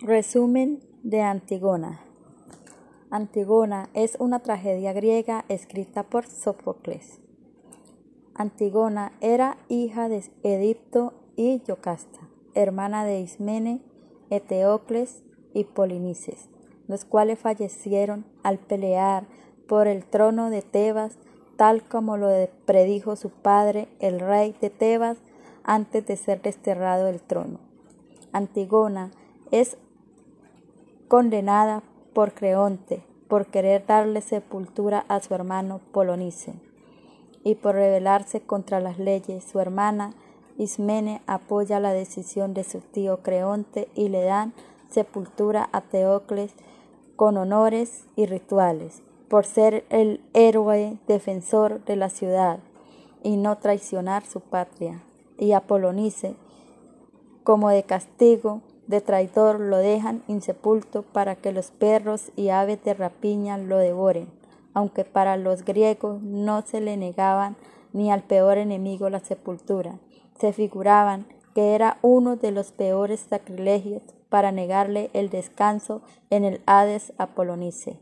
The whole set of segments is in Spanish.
Resumen de Antígona. Antígona es una tragedia griega escrita por Sófocles. Antígona era hija de Edipto y Yocasta, hermana de Ismene, Eteocles y Polinices, los cuales fallecieron al pelear por el trono de Tebas, tal como lo predijo su padre, el rey de Tebas, antes de ser desterrado del trono. Antígona es condenada por Creonte por querer darle sepultura a su hermano Polonice y por rebelarse contra las leyes. Su hermana Ismene apoya la decisión de su tío Creonte y le dan sepultura a Teocles con honores y rituales por ser el héroe defensor de la ciudad y no traicionar su patria. Y a Polonice, como de castigo, de traidor lo dejan insepulto para que los perros y aves de rapiña lo devoren, aunque para los griegos no se le negaban ni al peor enemigo la sepultura. Se figuraban que era uno de los peores sacrilegios para negarle el descanso en el Hades a Polonice.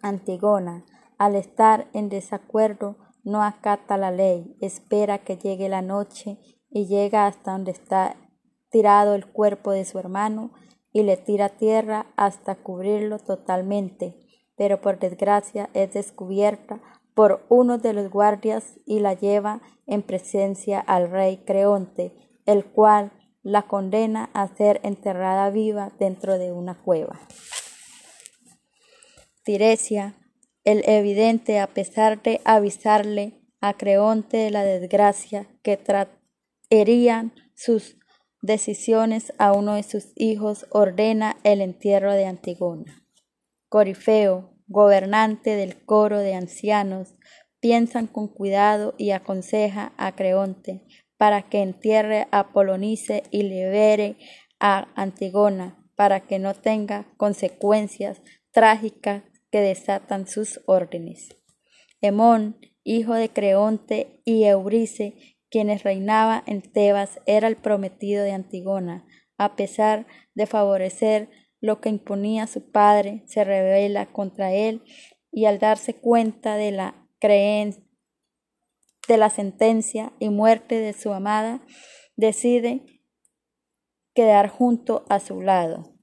Antigona, al estar en desacuerdo, no acata la ley, espera que llegue la noche y llega hasta donde está tirado el cuerpo de su hermano y le tira tierra hasta cubrirlo totalmente, pero por desgracia es descubierta por uno de los guardias y la lleva en presencia al rey Creonte, el cual la condena a ser enterrada viva dentro de una cueva. Tiresia, el evidente, a pesar de avisarle a Creonte de la desgracia que traerían sus decisiones a uno de sus hijos, ordena el entierro de Antigona. Corifeo, gobernante del coro de ancianos, piensan con cuidado y aconseja a Creonte para que entierre a Polonice y libere a Antigona para que no tenga consecuencias trágicas que desatan sus órdenes. Hemón, hijo de Creonte y Eurice, quienes reinaba en Tebas, era el prometido de Antigona. A pesar de favorecer lo que imponía su padre, se rebela contra él y al darse cuenta de la creencia de la sentencia y muerte de su amada, decide quedar junto a su lado.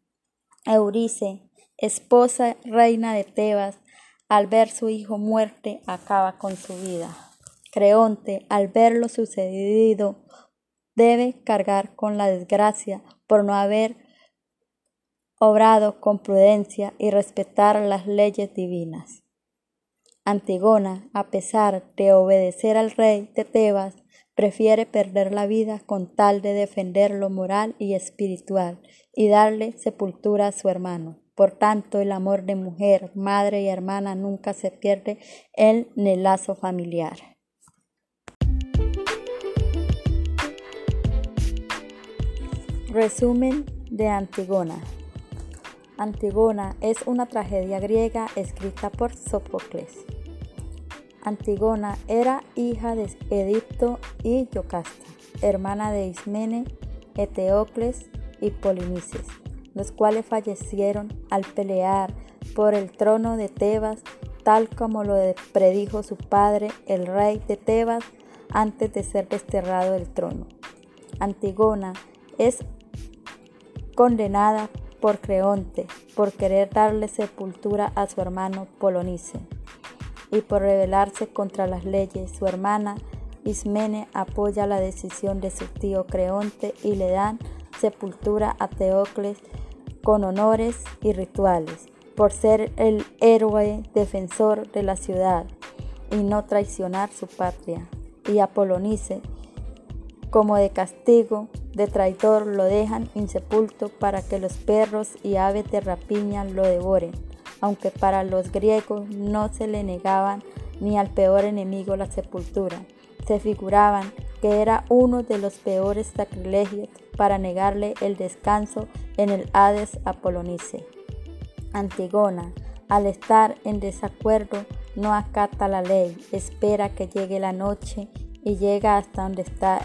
Eurice, esposa reina de Tebas, al ver su hijo muerte, acaba con su vida. Creonte, al ver lo sucedido, debe cargar con la desgracia por no haber obrado con prudencia y respetar las leyes divinas. Antigona, a pesar de obedecer al rey de Tebas, prefiere perder la vida con tal de defender lo moral y espiritual y darle sepultura a su hermano. Por tanto, el amor de mujer, madre y hermana nunca se pierde en el lazo familiar. Resumen de Antigona. Antigona es una tragedia griega escrita por Sófocles. Antigona era hija de Edipto y Yocasta, hermana de Ismene, Eteocles y Polinices, los cuales fallecieron al pelear por el trono de Tebas, tal como lo predijo su padre, el rey de Tebas, antes de ser desterrado del trono. Antigona es condenada por Creonte por querer darle sepultura a su hermano Polonice y por rebelarse contra las leyes. Su hermana Ismene apoya la decisión de su tío Creonte y le dan sepultura a Teocles con honores y rituales por ser el héroe defensor de la ciudad y no traicionar su patria. Y a Polonice, como de castigo, de traidor lo dejan insepulto para que los perros y aves de rapiña lo devoren, aunque para los griegos no se le negaban ni al peor enemigo la sepultura. Se figuraban que era uno de los peores sacrilegios para negarle el descanso en el Hades a Polonice. Antigona, al estar en desacuerdo, no acata la ley, espera que llegue la noche y llega hasta donde está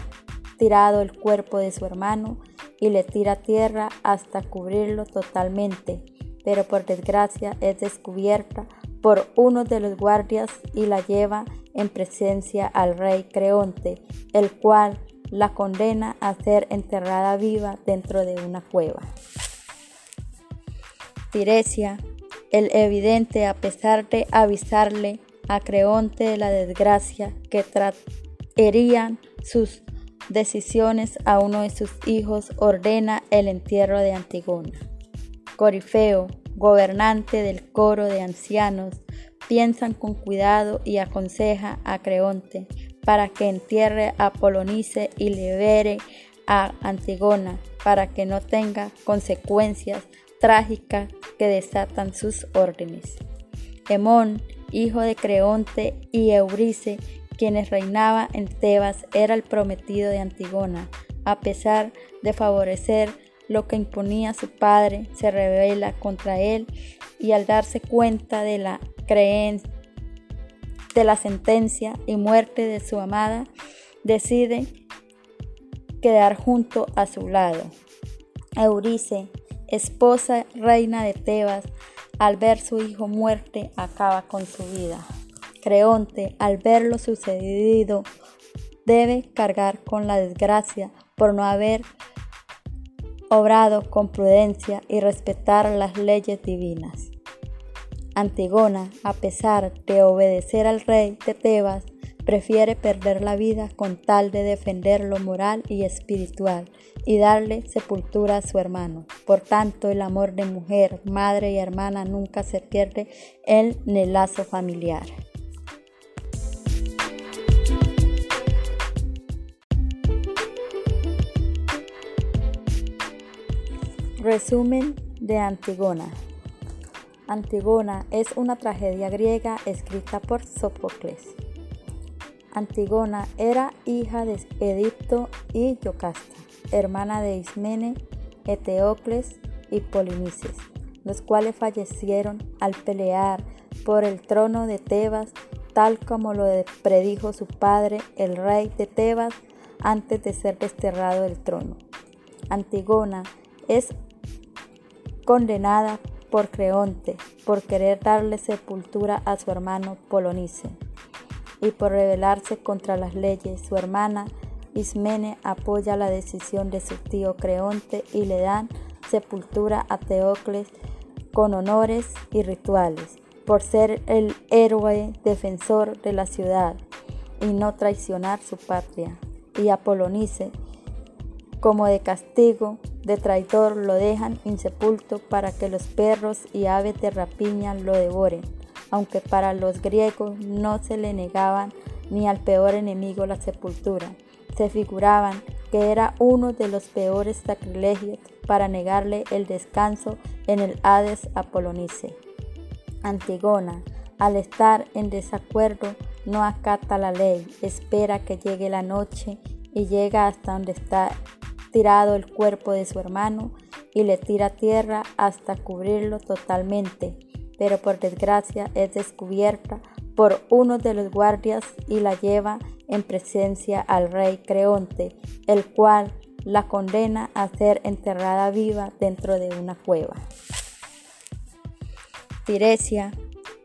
tirado el cuerpo de su hermano y le tira tierra hasta cubrirlo totalmente, pero por desgracia es descubierta por uno de los guardias y la lleva en presencia al rey Creonte, el cual la condena a ser enterrada viva dentro de una cueva. Tiresia, el evidente, a pesar de avisarle a Creonte de la desgracia que traerían sus decisiones a uno de sus hijos, ordena el entierro de Antigona. Corifeo, gobernante del coro de ancianos, piensan con cuidado y aconseja a Creonte para que entierre a Polonice y libere a Antigona para que no tenga consecuencias trágicas que desatan sus órdenes. Hemón, hijo de Creonte y Eurice, quienes reinaba en Tebas, era el prometido de Antigona. A pesar de favorecer lo que imponía su padre, se revela contra él y al darse cuenta de la creencia de la sentencia y muerte de su amada, decide quedar junto a su lado. Eurice, esposa reina de Tebas, al ver su hijo muerte, acaba con su vida. Creonte, al ver lo sucedido, debe cargar con la desgracia por no haber obrado con prudencia y respetar las leyes divinas. Antigona, a pesar de obedecer al rey de Tebas, prefiere perder la vida con tal de defender lo moral y espiritual y darle sepultura a su hermano. Por tanto, el amor de mujer, madre y hermana nunca se pierde en el lazo familiar. Resumen de Antigona. Antigona es una tragedia griega escrita por Sófocles. Antigona era hija de Edipto y Yocasta, hermana de Ismene, Eteocles y Polinices, los cuales fallecieron al pelear por el trono de Tebas, tal como lo predijo su padre, el rey de Tebas, antes de ser desterrado del trono. Antigona es condenada por Creonte por querer darle sepultura a su hermano Polonice y por rebelarse contra las leyes. Su hermana Ismene apoya la decisión de su tío Creonte y le dan sepultura a Teocles con honores y rituales por ser el héroe defensor de la ciudad y no traicionar su patria. Y a Polonice, como de castigo, de traidor lo dejan insepulto para que los perros y aves de rapiña lo devoren, aunque para los griegos no se le negaban ni al peor enemigo la sepultura. Se figuraban que era uno de los peores sacrilegios para negarle el descanso en el Hades a Polonice. Antigona, al estar en desacuerdo, no acata la ley, espera que llegue la noche y llega hasta donde está tirado el cuerpo de su hermano y le tira tierra hasta cubrirlo totalmente, pero por desgracia es descubierta por uno de los guardias y la lleva en presencia al rey Creonte, el cual la condena a ser enterrada viva dentro de una cueva. Tiresia,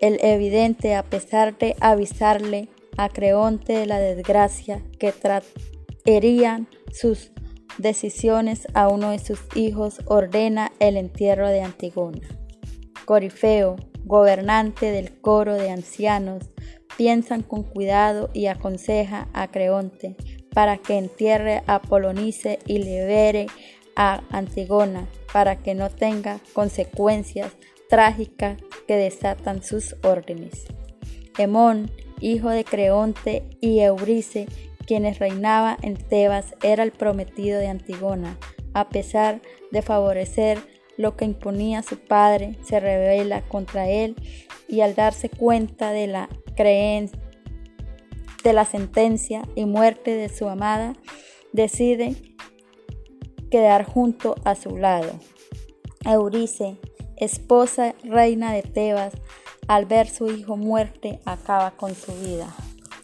el evidente, a pesar de avisarle a Creonte de la desgracia que traerían sus decisiones a uno de sus hijos, ordena el entierro de Antigona. Corifeo, gobernante del coro de ancianos, piensan con cuidado y aconseja a Creonte para que entierre a Polonice y libere a Antigona para que no tenga consecuencias trágicas que desatan sus órdenes. Hemón, hijo de Creonte y Eurice, quienes reinaba en Tebas, era el prometido de Antigona. A pesar de favorecer lo que imponía su padre, se revela contra él y al darse cuenta de la creencia de la sentencia y muerte de su amada, decide quedar junto a su lado. Eurice, esposa reina de Tebas, al ver su hijo muerte, acaba con su vida.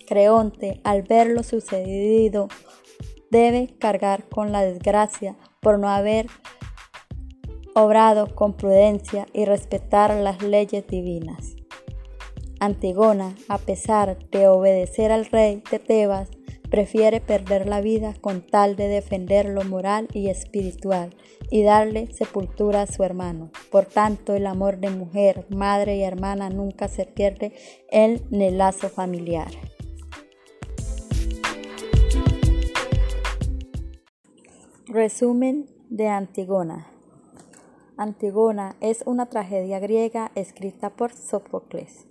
Creonte, al ver lo sucedido, debe cargar con la desgracia por no haber obrado con prudencia y respetar las leyes divinas. Antigona, a pesar de obedecer al rey de Tebas, prefiere perder la vida con tal de defender lo moral y espiritual y darle sepultura a su hermano. Por tanto, el amor de mujer, madre y hermana nunca se pierde en el lazo familiar. Resumen de Antigona. Antigona es una tragedia griega escrita por Sófocles.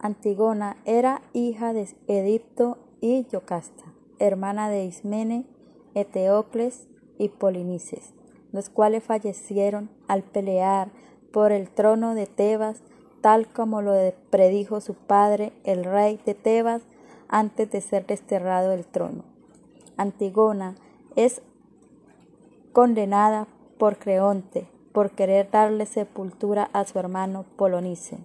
Antigona era hija de Edipto y Yocasta, hermana de Ismene, Eteocles y Polinices, los cuales fallecieron al pelear por el trono de Tebas, tal como lo predijo su padre, el rey de Tebas, antes de ser desterrado del trono. Antigona es condenada por Creonte por querer darle sepultura a su hermano Polonice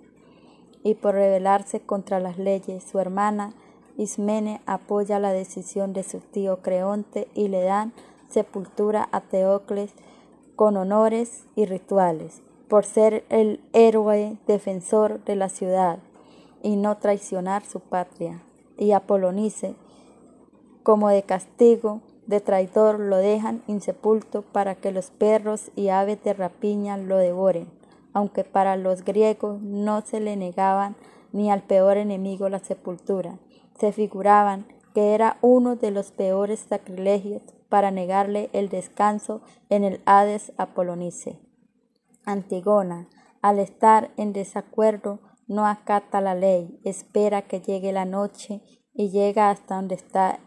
y por rebelarse contra las leyes. Su hermana Ismene apoya la decisión de su tío Creonte y le dan sepultura a Teocles con honores y rituales, por ser el héroe defensor de la ciudad y no traicionar su patria. Y a Polonice, como de castigo de traidor, lo dejan insepulto para que los perros y aves de rapiña lo devoren, aunque para los griegos no se le negaban ni al peor enemigo la sepultura se figuraban que era uno de los peores sacrilegios para negarle el descanso en el Hades a Polonice. Antigona, al estar en desacuerdo, no acata la ley, espera que llegue la noche y llega hasta donde está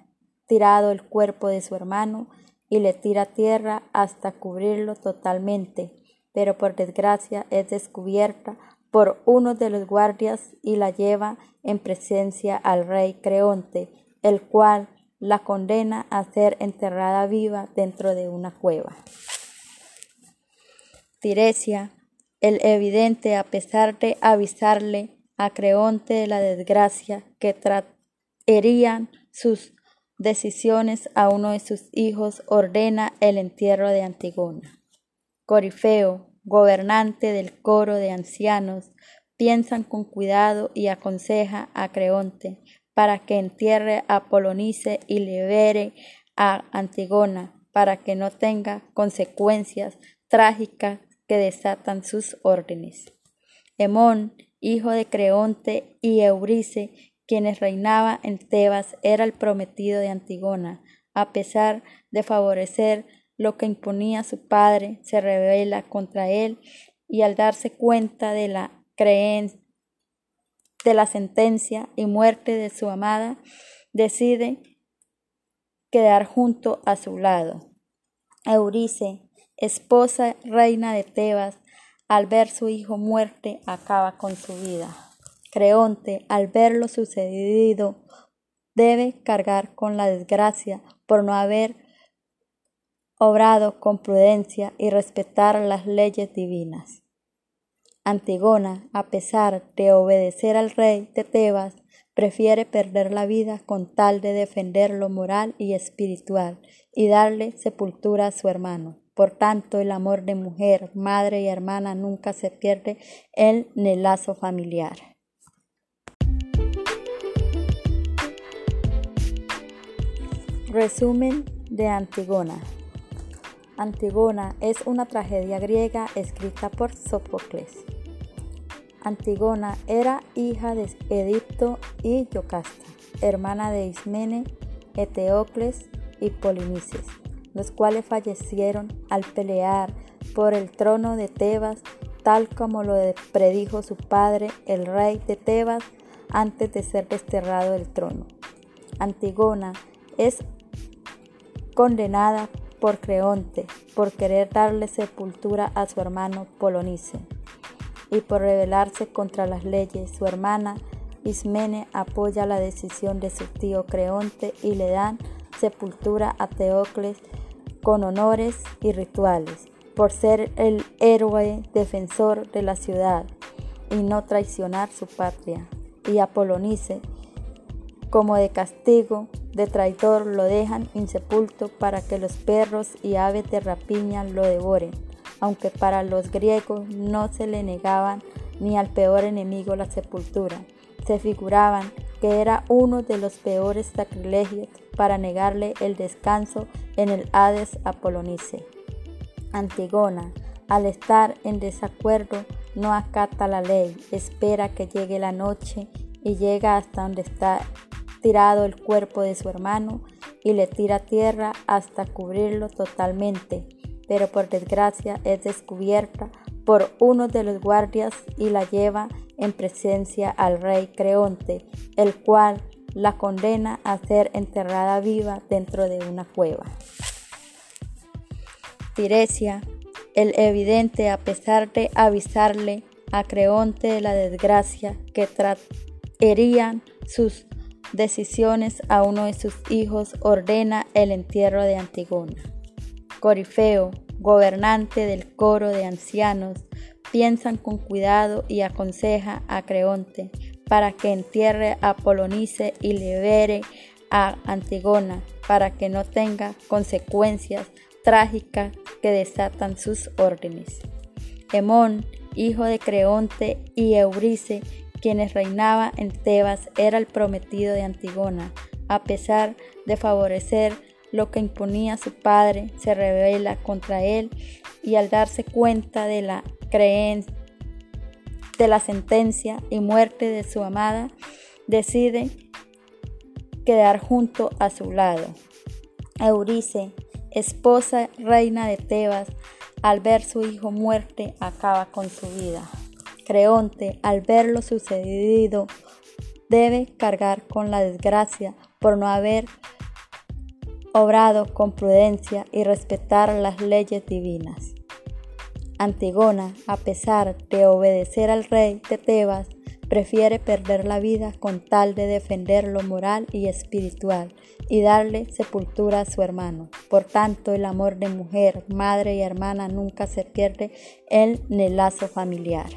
tirado el cuerpo de su hermano y le tira tierra hasta cubrirlo totalmente, pero por desgracia es descubierta por uno de los guardias y la lleva en presencia al rey Creonte, el cual la condena a ser enterrada viva dentro de una cueva. Tiresia, el evidente, a pesar de avisarle a Creonte de la desgracia que traerían sus decisiones a uno de sus hijos, ordena el entierro de Antigona. Corifeo, gobernante del coro de ancianos, piensan con cuidado y aconseja a Creonte para que entierre a Polonice y libere a Antigona para que no tenga consecuencias trágicas que desatan sus órdenes. Hemón, hijo de Creonte y Eurice, quienes reinaba en Tebas, era el prometido de Antigona, a pesar de favorecer lo que imponía su padre, se rebela contra él y al darse cuenta de la creencia de la sentencia y muerte de su amada, decide quedar junto a su lado. Eurice, esposa reina de Tebas, al ver su hijo muerte, acaba con su vida. Creonte, al ver lo sucedido, debe cargar con la desgracia por no haber obrado con prudencia y respetar las leyes divinas. Antigona, a pesar de obedecer al rey de Tebas, prefiere perder la vida con tal de defender lo moral y espiritual y darle sepultura a su hermano. Por tanto, el amor de mujer, madre y hermana nunca se pierde en el lazo familiar. Resumen de Antigona. Antigona es una tragedia griega escrita por Sófocles. Antigona era hija de Edipto y Yocasta, hermana de Ismene, Eteocles y Polinices, los cuales fallecieron al pelear por el trono de Tebas, tal como lo predijo su padre, el rey de Tebas, antes de ser desterrado del trono. Antigona es condenada por Creonte por querer darle sepultura a su hermano Polonice y por rebelarse contra las leyes. Su hermana Ismene apoya la decisión de su tío Creonte y le dan sepultura a Teocles con honores y rituales, por ser el héroe defensor de la ciudad y no traicionar su patria. Y a Polonice, como de castigo de traidor lo dejan insepulto para que los perros y aves de rapiña lo devoren, aunque para los griegos no se le negaban ni al peor enemigo la sepultura. Se figuraban que era uno de los peores sacrilegios para negarle el descanso en el Hades Apolonice. Antigona, al estar en desacuerdo, no acata la ley, espera que llegue la noche y llega hasta donde está tirado el cuerpo de su hermano y le tira tierra hasta cubrirlo totalmente, pero por desgracia es descubierta por uno de los guardias y la lleva en presencia al rey Creonte, el cual la condena a ser enterrada viva dentro de una cueva. Tiresia, el evidente a pesar de avisarle a Creonte de la desgracia que traerían sus decisiones a uno de sus hijos, ordena el entierro de Antigona. Corifeo, gobernante del coro de ancianos, piensan con cuidado y aconseja a Creonte para que entierre a Polonice y libere a Antigona para que no tenga consecuencias trágicas que desatan sus órdenes. Hemón, hijo de Creonte y Eurice, quienes reinaba en Tebas, era el prometido de Antigona. A pesar de favorecer lo que imponía su padre, se rebela contra él y al darse cuenta de la creencia de la sentencia y muerte de su amada, decide quedar junto a su lado. Eurice, esposa reina de Tebas, al ver su hijo muerte, acaba con su vida. Creonte, al ver lo sucedido, debe cargar con la desgracia por no haber obrado con prudencia y respetar las leyes divinas. Antigona, a pesar de obedecer al rey de Tebas, prefiere perder la vida con tal de defender lo moral y espiritual y darle sepultura a su hermano. Por tanto, el amor de mujer, madre y hermana nunca se pierde en el lazo familiar.